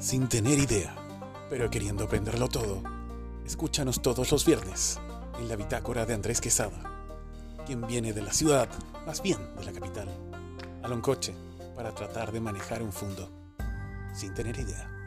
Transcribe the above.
sin tener idea, pero queriendo aprenderlo todo. Escúchanos todos los viernes en la bitácora de Andrés Quesada, quien viene de la ciudad, más bien de la capital, a Loncoche para tratar de manejar un fondo sin tener idea.